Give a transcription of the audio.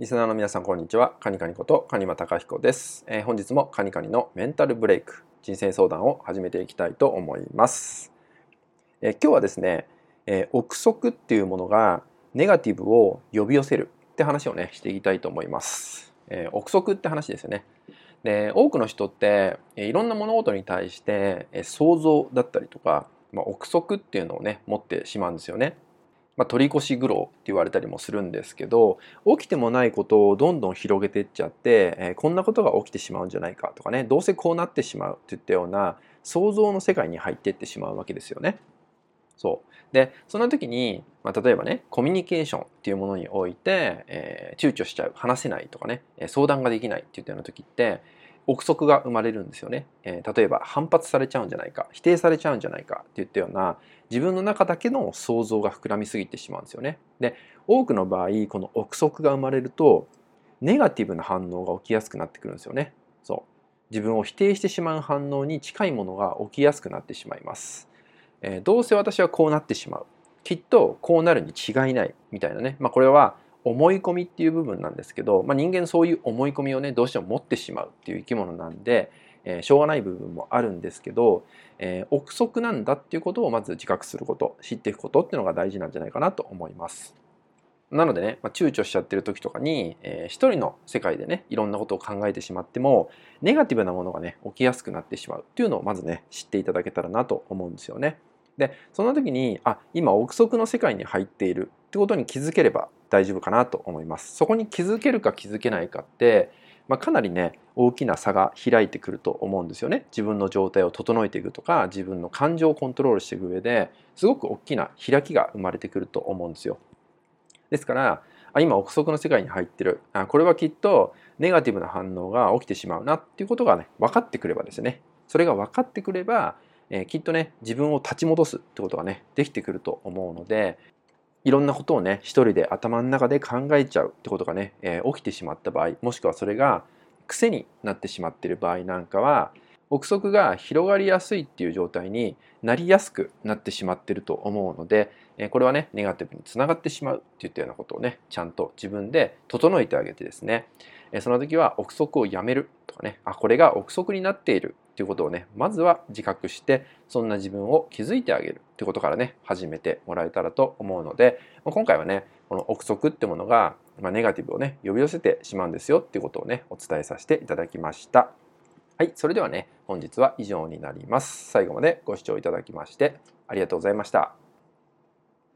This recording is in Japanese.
リスナーの皆さんこんにちは。カニカニことカニマタカヒコです、えー、本日もカニカニのメンタルブレイク人生相談を始めていきたいと思います。えー、今日はですね、えー、憶測っていうものがネガティブを呼び寄せるって話をねしていきたいと思います。えー、憶測って話ですよね。で多くの人って、えいろんな物事に対して、え想像だったりとか、まあ、憶測っていうのをね持ってしまうんですよね。まあ、取り越し苦労って言われたりもするんですけど起きてもないことをどんどん広げていっちゃって、えー、こんなことが起きてしまうんじゃないかとかねどうせこうなってしまうっていったような想像の世界に入っていってしまうわけですよね。そうでその時に、まあ、例えばねコミュニケーションっていうものにおいて、えー、躊躇しちゃう話せないとかね相談ができないっていったような時って憶測が生まれるんですよね、えー、例えば反発されちゃうんじゃないか否定されちゃうんじゃないかっていったような自分の中だけの想像が膨らみすぎてしまうんですよね。で多くの場合この憶測が生まれるとネガティブな反応が起きやすくなってくるんですよね。そう。自分を否定してしまう反応に近いものが起きやすくなってしまいます、えー、どうせ私はこうなってしまう。きっとこうなるに違いない。みたいなね、まあ、これは思い込みっていう部分なんですけど、まあ、人間そういう思い込みをねどうしても持ってしまうっていう生き物なんで、えー、しょうがない部分もあるんですけど、えー、憶測なんだっていうことをまず自覚すること知っていくことっていうのが大事なんじゃないかなと思います。なのでね、まあ、躊躇しちゃってる時とかに、えー、一人の世界でねいろんなことを考えてしまってもネガティブなものがね起きやすくなってしまうっていうのをまずね知っていただけたらなと思うんですよね。でその時にあ今憶測の世界に入っているってことに気づければ大丈夫かなと思います。そこに気づけるか気づけないかって、まあ、かなりね大きな差が開いてくると思うんですよね。自分の状態を整えていくとか自分の感情をコントロールしていく上ですごく大きな開きが生まれてくると思うんですよ。ですからあ今憶測の世界に入ってるあこれはきっとネガティブな反応が起きてしまうなっていうことがね分かってくればですねそれが分かってくれば、えー、きっとね自分を立ち戻すってことがねできてくると思うのでいろんなことをね一人で頭の中で考えちゃうってことがね、えー、起きてしまった場合もしくはそれが癖になってしまってる場合なんかは憶測が広がりやすいっていう状態になりやすくなってしまってると思うのでこれはねネガティブにつながってしまうっていったようなことをねちゃんと自分で整えてあげてですね。その時は憶測をやめる。かねあこれが憶測になっているっていうことをねまずは自覚してそんな自分を気づいてあげるってことからね始めてもらえたらと思うので今回はねこの憶測ってものが、まあネガティブをね呼び寄せてしまうんですよっていうことをねお伝えさせていただきました。はい、それではね、本日は以上になります。最後までご視聴いただきましてありがとうございました。